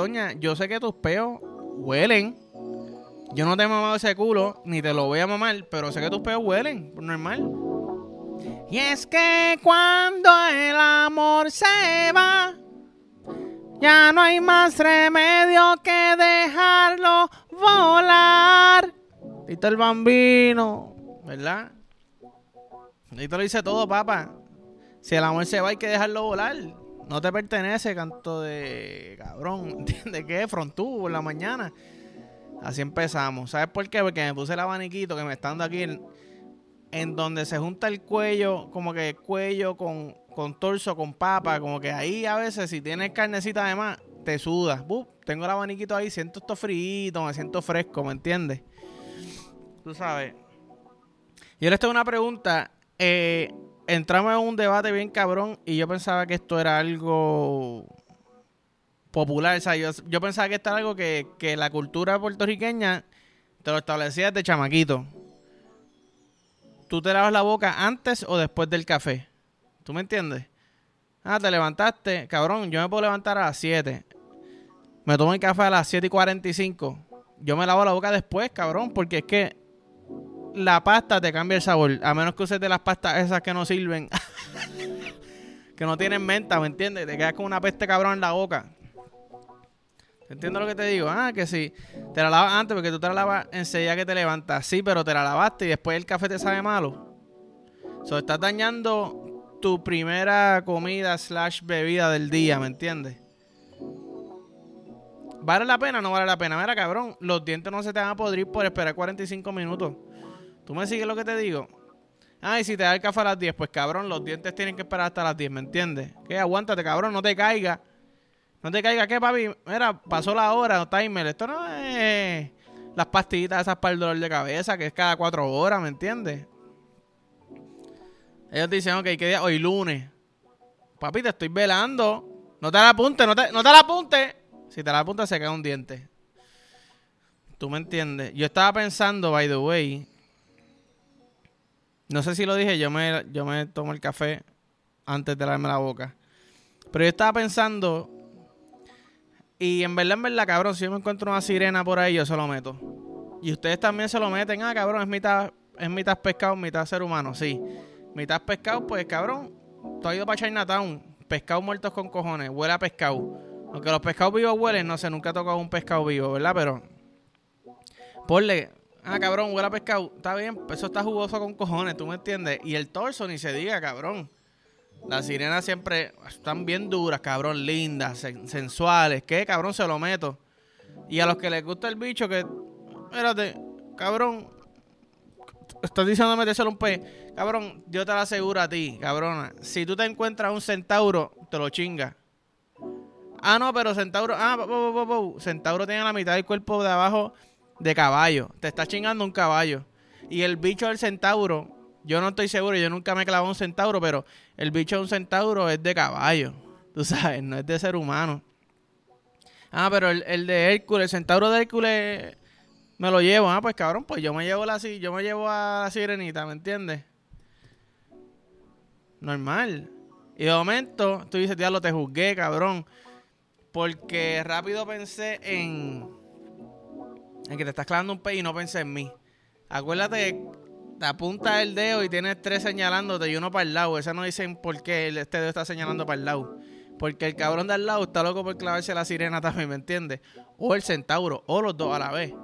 doña, yo sé que tus peos huelen. Yo no te he mamado ese culo, ni te lo voy a mamar, pero sé que tus peos huelen, normal. Y es que cuando el amor se va, ya no hay más remedio que dejarlo volar. Tito el bambino, ¿verdad? Tito lo dice todo, papá. Si el amor se va, hay que dejarlo volar. No te pertenece, canto de cabrón. ¿Entiendes qué? Frontú por la mañana. Así empezamos. ¿Sabes por qué? Porque me puse el abaniquito que me está dando aquí en, donde se junta el cuello, como que cuello con, con torso, con papa. Como que ahí a veces, si tienes carnecita además, te sudas. tengo el abaniquito ahí, siento esto frío, me siento fresco, ¿me entiendes? Tú sabes. Y ahora tengo una pregunta. Eh, entramos en un debate bien cabrón y yo pensaba que esto era algo popular. O sea, yo, pensaba que esto era algo que, la cultura puertorriqueña te lo establecía de chamaquito. ¿Tú te lavas la boca antes o después del café? ¿Tú me entiendes? Ah, te levantaste. Cabrón, yo me puedo levantar a las 7. Me tomo el café a las 7 y 45. Yo me lavo la boca después, cabrón, porque es que la pasta te cambia el sabor. A menos que uses de las pastas esas que no sirven. que no tienen menta, ¿me entiendes? Te quedas con una peste cabrón en la boca. ¿Entiendes lo que te digo? Ah, que si te la lavas antes, porque tú te la lavas enseguida que te levantas. Sí, pero te la lavaste y después el café te sabe malo. O sea, estás dañando tu primera comida slash bebida del día, ¿me entiendes? ¿Vale la pena no vale la pena? Mira, cabrón, los dientes no se te van a podrir por esperar 45 minutos. ¿Tú me sigues lo que te digo? Ah, y si te da el café a las 10, pues cabrón, los dientes tienen que esperar hasta las 10, ¿me entiendes? Que aguántate, cabrón, no te caiga. No te caiga, ¿qué, papi? Mira, pasó la hora, timer. Esto no es las pastillitas esas para el dolor de cabeza, que es cada cuatro horas, ¿me entiendes? Ellos dicen, ok, ¿qué día? Hoy lunes. Papi, te estoy velando. No te la apuntes, no te, no te la apuntes. Si te la apuntas, se cae un diente. ¿Tú me entiendes? Yo estaba pensando, by the way, no sé si lo dije, yo me, yo me tomo el café antes de lavarme la boca. Pero yo estaba pensando, y en verdad, en verdad, cabrón, si yo me encuentro una sirena por ahí, yo se lo meto. Y ustedes también se lo meten, ah, cabrón, es mitad, es mitad pescado, mitad ser humano, sí. Mitad pescado, pues cabrón, tú has ido para Chinatown, pescado muertos con cojones, huele a pescado. Aunque los pescados vivos huelen, no sé, nunca he tocado un pescado vivo, ¿verdad? Pero, ponle, Ah, cabrón, huele a pescado. Está bien, eso está jugoso con cojones, ¿tú me entiendes? Y el torso ni se diga, cabrón. Las sirenas siempre están bien duras, cabrón, lindas, sensuales. ¿Qué, cabrón? Se lo meto. Y a los que les gusta el bicho, que. Espérate, cabrón. Estás diciendo metérselo un pez. Cabrón, yo te lo aseguro a ti, cabrona. Si tú te encuentras un centauro, te lo chinga. Ah, no, pero centauro. Ah, centauro tiene la mitad del cuerpo de abajo de caballo. Te está chingando un caballo. Y el bicho del centauro, yo no estoy seguro, yo nunca me he clavado un centauro, pero el bicho de un centauro es de caballo. Tú sabes, no es de ser humano. Ah, pero el, de Hércules, el centauro de Hércules, me lo llevo. Ah, pues cabrón, pues yo me llevo la yo me llevo a la sirenita, ¿me entiendes? Normal. Y de momento, tú dices, diablo, te juzgué, cabrón. Porque rápido pensé en en que te estás clavando un pez y no pensé en mí. Acuérdate te apunta el dedo y tienes tres señalándote y uno para el lado. Esa no dicen por qué este dedo está señalando para el lado. Porque el cabrón de al lado está loco por clavarse la sirena también, ¿me entiendes? O el centauro, o los dos a la vez.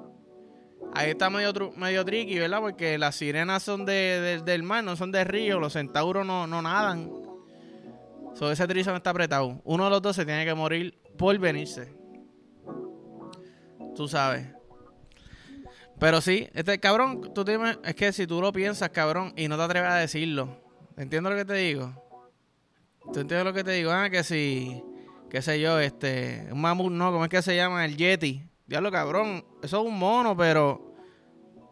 Ahí está medio, medio tricky, ¿verdad? Porque las sirenas son de, del mar, no son de río. Los centauros no, no nadan. So, ese no está apretado. Uno de los dos se tiene que morir por venirse. Tú sabes. Pero sí, este cabrón, tú dime, es que si tú lo piensas, cabrón, y no te atreves a decirlo, ¿entiendes lo que te digo? ¿Tú entiendes lo que te digo? Ah, que si, qué sé yo, este, un mamut, no, ¿cómo es que se llama? El Yeti. Diablo, cabrón, eso es un mono, pero,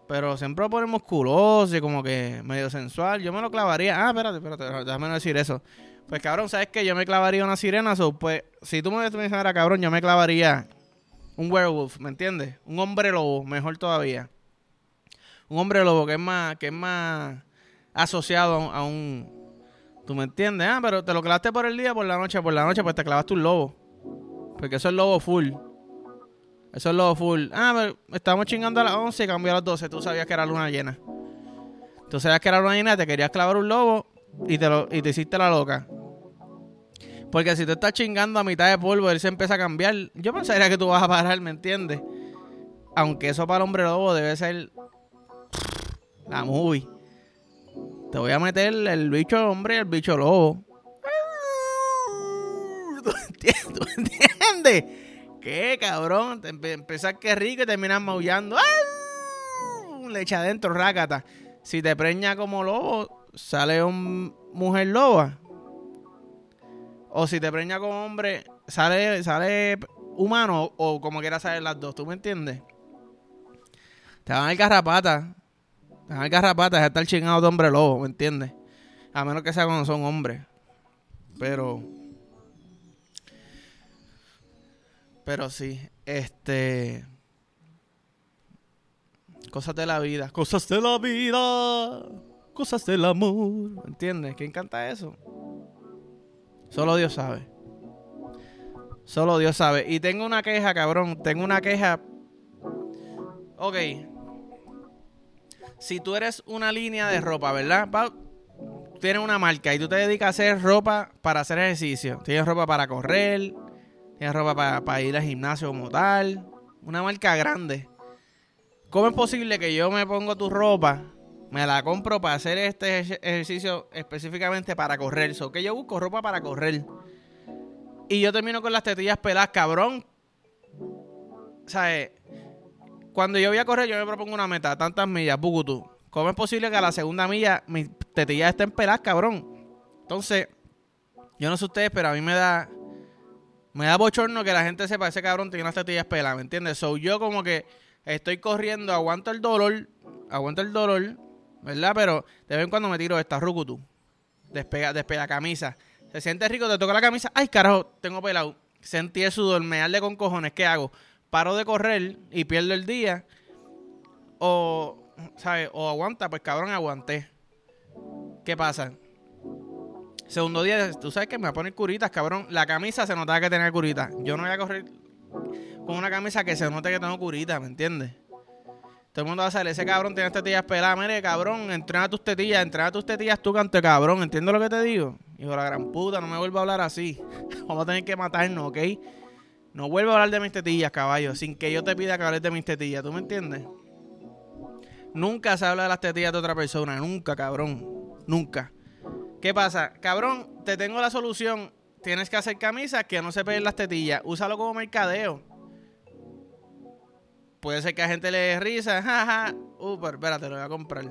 pero siempre lo pone musculoso y como que medio sensual. Yo me lo clavaría. Ah, espérate, espérate, déjame decir eso. Pues cabrón, ¿sabes qué? Yo me clavaría una sirena, so, pues, si tú me dijera, cabrón, yo me clavaría un werewolf, ¿me entiendes? Un hombre lobo, mejor todavía. Un hombre lobo que es más, que es más asociado a un, ¿Tú me entiendes? Ah, pero te lo clavaste por el día, por la noche, por la noche, pues te clavaste un lobo. Porque eso es lobo full. Eso es lo full. Ah, pero estamos chingando a las 11 y cambió a las 12. Tú sabías que era luna llena. Tú sabías que era luna llena, te querías clavar un lobo y te, lo, y te hiciste la loca. Porque si te estás chingando a mitad de polvo, él se empieza a cambiar. Yo pensaría que tú vas a parar, ¿me entiendes? Aunque eso para el hombre lobo debe ser la movie. Te voy a meter el bicho hombre y el bicho lobo. ¿Tú entiendes? ¿Qué, cabrón? Te empezar que rico y terminas maullando. Le echa adentro, rácata. Si te preña como lobo, sale un mujer loba. O si te preña como hombre, sale, sale humano o como quiera salir las dos. ¿Tú me entiendes? Te van a dar garrapata. Te van a dar garrapata es estar chingado de hombre lobo, ¿me entiendes? A menos que sea cuando son hombres. Pero. Pero sí, este. Cosas de la vida. Cosas de la vida. Cosas del amor. ¿Me entiendes? ¿Quién canta eso? Solo Dios sabe. Solo Dios sabe. Y tengo una queja, cabrón. Tengo una queja. Ok. Si tú eres una línea de ropa, ¿verdad? tienes una marca y tú te dedicas a hacer ropa para hacer ejercicio. Tienes ropa para correr. Tienes ropa para, ir al gimnasio como tal. Una marca grande. ¿Cómo es posible que yo me pongo tu ropa me la compro para hacer este ejercicio específicamente para correr. So que yo busco ropa para correr. Y yo termino con las tetillas peladas, cabrón. O sea, cuando yo voy a correr, yo me propongo una meta, tantas millas, bugutu. ¿Cómo es posible que a la segunda milla mis tetillas estén peladas, cabrón? Entonces, yo no sé ustedes, pero a mí me da. Me da bochorno que la gente sepa ese cabrón tiene unas tetillas peladas, ¿me entiendes? So yo como que estoy corriendo, aguanto el dolor, aguanto el dolor, ¿verdad? Pero de vez en cuando me tiro esta rucutu. Despega, despega camisa. Se siente rico, te toca la camisa. Ay, carajo, tengo pelado. Sentí el sudor, con cojones. ¿Qué hago? Paro de correr y pierdo el día. O, ¿sabes? O aguanta, pues cabrón, aguanté. ¿Qué pasa? Segundo día, tú sabes que me va a poner curitas, cabrón. La camisa se notaba que tenía curitas. Yo no voy a correr con una camisa que se note que tengo curitas, ¿me entiendes? Todo el mundo va a salir, ese cabrón tiene tetillas peladas. Mire, cabrón, entrena tus tetillas, entrena tus tetillas tú, canto cabrón. ¿Entiendes lo que te digo? Hijo de la gran puta, no me vuelva a hablar así. Vamos a tener que matarnos, ¿ok? No vuelvo a hablar de mis tetillas, caballo, sin que yo te pida que hables de mis tetillas, ¿tú me entiendes? Nunca se habla de las tetillas de otra persona, nunca, cabrón. Nunca. ¿Qué pasa? Cabrón, te tengo la solución. Tienes que hacer camisas que no se peguen las tetillas. Úsalo como mercadeo puede ser que a gente le dé risa, jaja, uh, pero espérate, lo voy a comprar.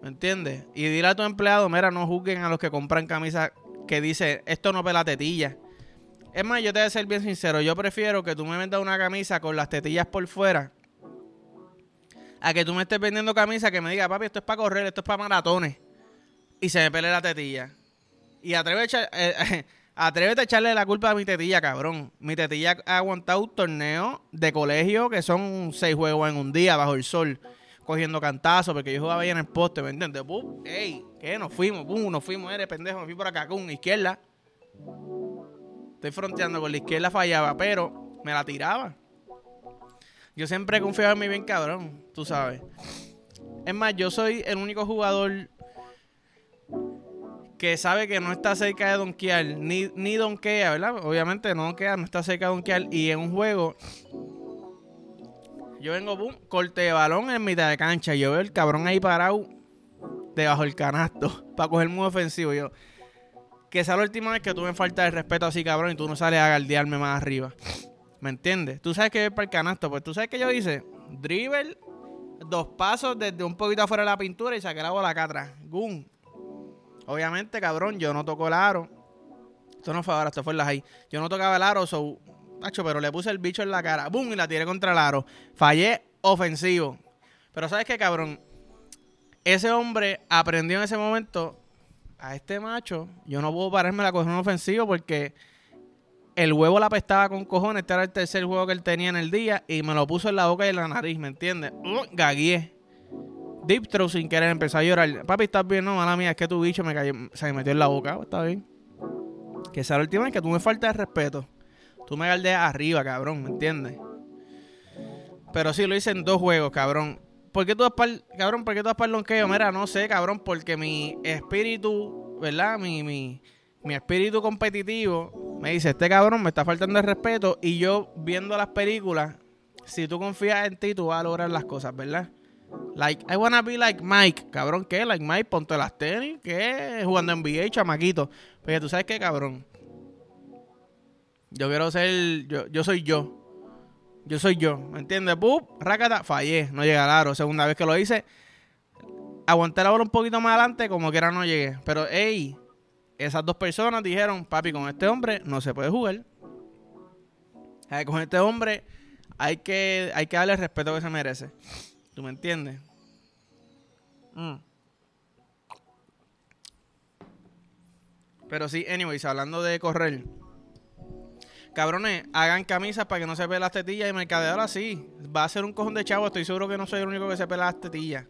¿Me entiendes? Y dile a tu empleado, mira, no juzguen a los que compran camisas que dice, esto no pela tetilla. Es más, yo te voy a ser bien sincero, yo prefiero que tú me vendas una camisa con las tetillas por fuera a que tú me estés vendiendo camisa que me diga, papi, esto es para correr, esto es para maratones y se me pele la tetilla. Y atreve a echar, eh, Atrévete a echarle la culpa a mi tetilla, cabrón. Mi tetilla ha aguantado un torneo de colegio que son seis juegos en un día bajo el sol, cogiendo cantazos, porque yo jugaba ahí en el poste, ¿me entiendes? ¡Bum! ¡Ey! ¿Qué? Nos fuimos, ¡Bum! Nos fuimos, eres pendejo, me fui por acá con izquierda. Estoy fronteando con la izquierda fallaba, pero me la tiraba. Yo siempre he en mi bien cabrón, tú sabes. Es más, yo soy el único jugador que sabe que no está cerca de donkear, ni, ni donkea, ¿verdad? Obviamente no donkea, no está cerca de donkear. Y en un juego, yo vengo, boom, corte de balón en mitad de cancha. Yo veo el cabrón ahí parado debajo del canasto para coger muy ofensivo. Yo, que esa es la última vez que tú me faltas el respeto así, cabrón, y tú no sales a guardiarme más arriba. ¿Me entiendes? Tú sabes que es para el canasto, pues tú sabes que yo hice dribble, dos pasos desde un poquito afuera de la pintura y saqué la bola acá atrás. Boom, Obviamente, cabrón, yo no toco el aro. Esto no fue ahora, esto fue en la high. Yo no tocaba el aro, macho, pero le puse el bicho en la cara. ¡Bum! Y la tiré contra el aro. Fallé ofensivo. Pero ¿sabes qué, cabrón? Ese hombre aprendió en ese momento a este macho. Yo no puedo pararme la coger ofensivo porque el huevo la apestaba con cojones. Este era el tercer juego que él tenía en el día y me lo puso en la boca y en la nariz, ¿me entiendes? Uh, gagué. Deep throat sin querer, empezó a llorar. Papi, ¿estás bien? No, mala mía, es que tu bicho me cayó, se me metió en la boca. Está bien. Que esa la última vez que tú me faltas de respeto. Tú me galdeas arriba, cabrón, ¿me entiendes? Pero sí lo hice en dos juegos, cabrón. ¿Por qué tú das par, cabrón, por qué tú das parlonqueo? Mira, no sé, cabrón, porque mi espíritu, ¿verdad? Mi, mi, mi espíritu competitivo me dice, este cabrón me está faltando el respeto y yo viendo las películas, si tú confías en ti, tú vas a lograr las cosas, ¿verdad? Like, I wanna be like Mike. Cabrón, ¿qué? Like Mike, ponte las tenis. ¿Qué? Jugando NBA, chamaquito. Pero tú sabes qué, cabrón. Yo quiero ser. Yo, yo soy yo. Yo soy yo. ¿Me entiendes? ¡Pup! Rácata. Fallé. No llegué al aro. Segunda vez que lo hice. Aguanté la bola un poquito más adelante. Como que era no llegué. Pero, hey. Esas dos personas dijeron: Papi, con este hombre no se puede jugar. Con este hombre hay que, hay que darle el respeto que se merece. ¿Tú me entiendes? Mm. Pero sí, anyways, hablando de correr. Cabrones, hagan camisas para que no se peleen las tetillas y mercadear así. Va a ser un cojón de chavo. Estoy seguro que no soy el único que se pela las tetillas.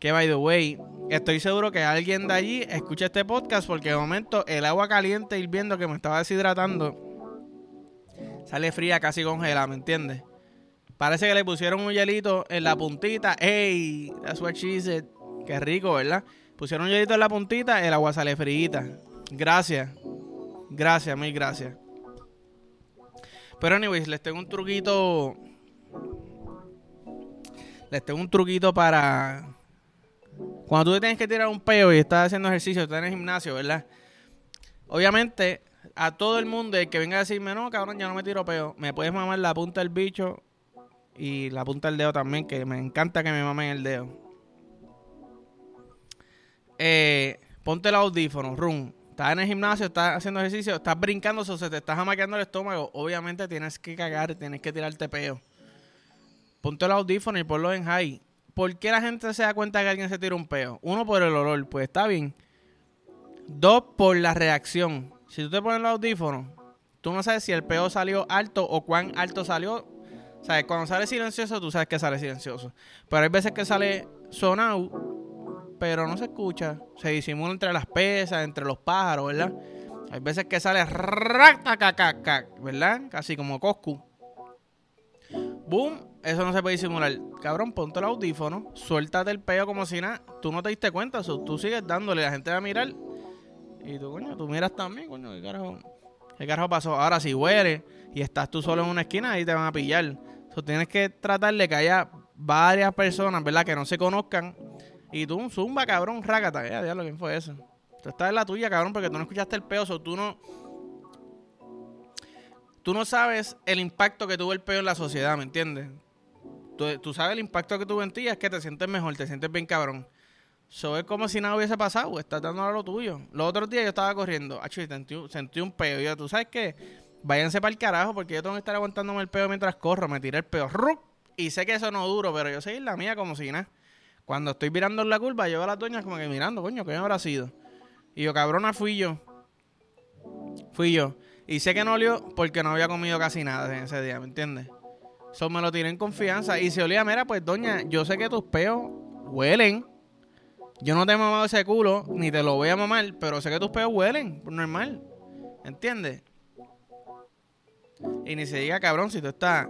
Que by the way, estoy seguro que alguien de allí escucha este podcast porque de momento el agua caliente hirviendo que me estaba deshidratando sale fría, casi congelada, ¿me entiendes? Parece que le pusieron un hielito en la puntita. ¡Ey! That's what she said. Qué rico, ¿verdad? Pusieron un hielito en la puntita, el agua sale fríita. Gracias. Gracias, mil gracias. Pero anyways, les tengo un truquito. Les tengo un truquito para. Cuando tú te tienes que tirar un peo y estás haciendo ejercicio, estás en el gimnasio, ¿verdad? Obviamente, a todo el mundo que venga a decirme, no, cabrón, ya no me tiro peo, me puedes mamar la punta del bicho y la punta del dedo también, que me encanta que me mamen el dedo. Eh, ponte el audífono, rum. Estás en el gimnasio, estás haciendo ejercicio, estás brincando, o se te está jamaqueando el estómago. Obviamente tienes que cagar, tienes que tirarte peo. Ponte el audífono y ponlo en high. ¿Por qué la gente se da cuenta que alguien se tira un peo? Uno, por el olor, pues está bien. Dos, por la reacción. Si tú te pones el audífono, tú no sabes si el peo salió alto o cuán alto salió ¿Sabes? Cuando sale silencioso, tú sabes que sale silencioso. Pero hay veces que sale sonado, pero no se escucha. Se disimula entre las pesas, entre los pájaros, ¿verdad? Hay veces que sale ¿verdad? Casi como Coscu. Boom, eso no se puede disimular. Cabrón, ponte el audífono, suéltate el peo como si nada. Tú no te diste cuenta, tú sigues dándole, la gente va a mirar. Y tú, coño, tú miras también, coño, ¿qué carajo, qué carajo pasó? Ahora, si huele y estás tú solo en una esquina, ahí te van a pillar tienes que tratar de que haya varias personas, ¿verdad? Que no se conozcan. Y tú, zumba, cabrón, rácata. Ya, diablo, ¿quién fue eso? Tú estás en la tuya, cabrón, porque tú no escuchaste el peso. Tú no... Tú no sabes el impacto que tuvo el peo en la sociedad, ¿me entiendes? Tú, sabes el impacto que tuvo en ti, es que te sientes mejor, te sientes bien cabrón. Eso es como si nada hubiese pasado, estás dando a lo tuyo. Los otros días yo estaba corriendo, y sentí, sentí un peo. Yo, tú sabes qué? Váyanse para el carajo porque yo tengo que estar aguantándome el peo mientras corro. Me tiré el peo. Y sé que eso no duro, pero yo seguí la mía como si nada. Cuando estoy mirando la curva, yo a las doñas como que mirando, coño, ¿qué habrá sido? Y yo, cabrona, fui yo. Fui yo. Y sé que no olió porque no había comido casi nada en ese día, ¿me entiendes? Eso me lo tiré en confianza. Y si olía, mira, pues doña, yo sé que tus peos huelen. Yo no te he mamado ese culo, ni te lo voy a mamar, pero sé que tus peos huelen, normal. ¿Entiendes? Y ni se diga, cabrón, si tú estás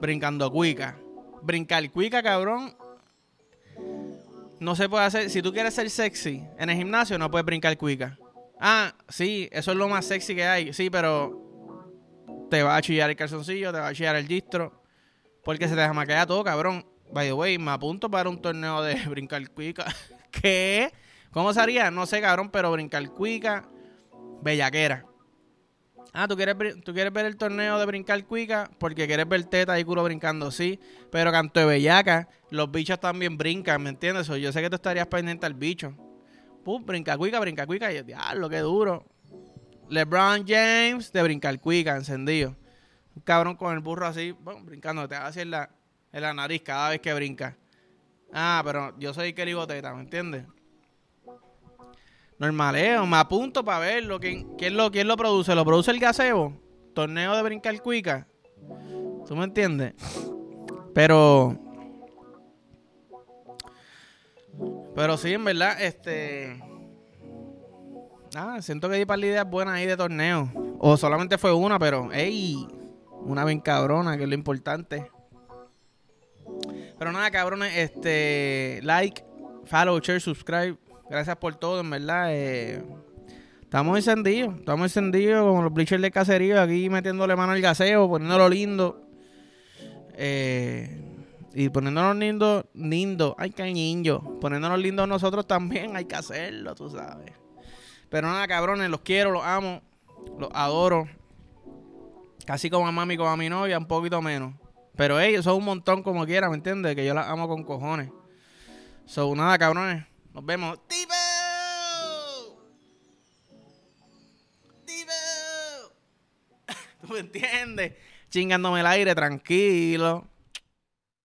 brincando cuica. Brincar cuica, cabrón, no se puede hacer. Si tú quieres ser sexy en el gimnasio, no puedes brincar cuica. Ah, sí, eso es lo más sexy que hay. Sí, pero te va a chillar el calzoncillo, te va a chillar el distro. Porque se te jamaquea todo, cabrón. By the way, me apunto para un torneo de brincar cuica. ¿Qué? ¿Cómo sería? No sé, cabrón, pero brincar cuica, bellaquera. Ah, ¿tú quieres, tú quieres ver el torneo de brincar cuica porque quieres ver teta y culo brincando, sí. Pero canto de bellaca, los bichos también brincan, ¿me entiendes? yo sé que tú estarías pendiente al bicho. Pum, brinca cuica, brinca cuica. Y diablo, qué duro. LeBron James de brincar cuica, encendido. Un cabrón con el burro así, brincando, te hace en la, en la nariz cada vez que brinca. Ah, pero yo soy Kelly Boteta, ¿me entiendes? Normaleo, me apunto para verlo. ¿Quién, quién, lo, ¿Quién lo produce? ¿Lo produce el gasebo? Torneo de brincar cuica. ¿Tú me entiendes? Pero. Pero sí, en verdad, este. Ah, siento que hay par de ideas buenas ahí de torneo. O solamente fue una, pero, ey, una bien cabrona, que es lo importante. Pero nada, cabrones, este, like, follow, share, subscribe. Gracias por todo, en verdad. Eh, estamos encendidos, estamos encendidos como los bleachers de caserío, aquí metiéndole mano al gaseo, poniéndolo lindo. Eh, y poniéndonos lindo, lindo, ay niño, poniéndonos lindos nosotros también, hay que hacerlo, tú sabes. Pero nada, cabrones, los quiero, los amo, los adoro. Casi como a mami, como a mi novia, un poquito menos. Pero ellos son un montón como quiera, ¿me entiendes? Que yo las amo con cojones. So, nada, cabrones. Nos vemos. ¡Tipo! ¡Tipo! ¿Tú me entiendes? Chingándome el aire, tranquilo.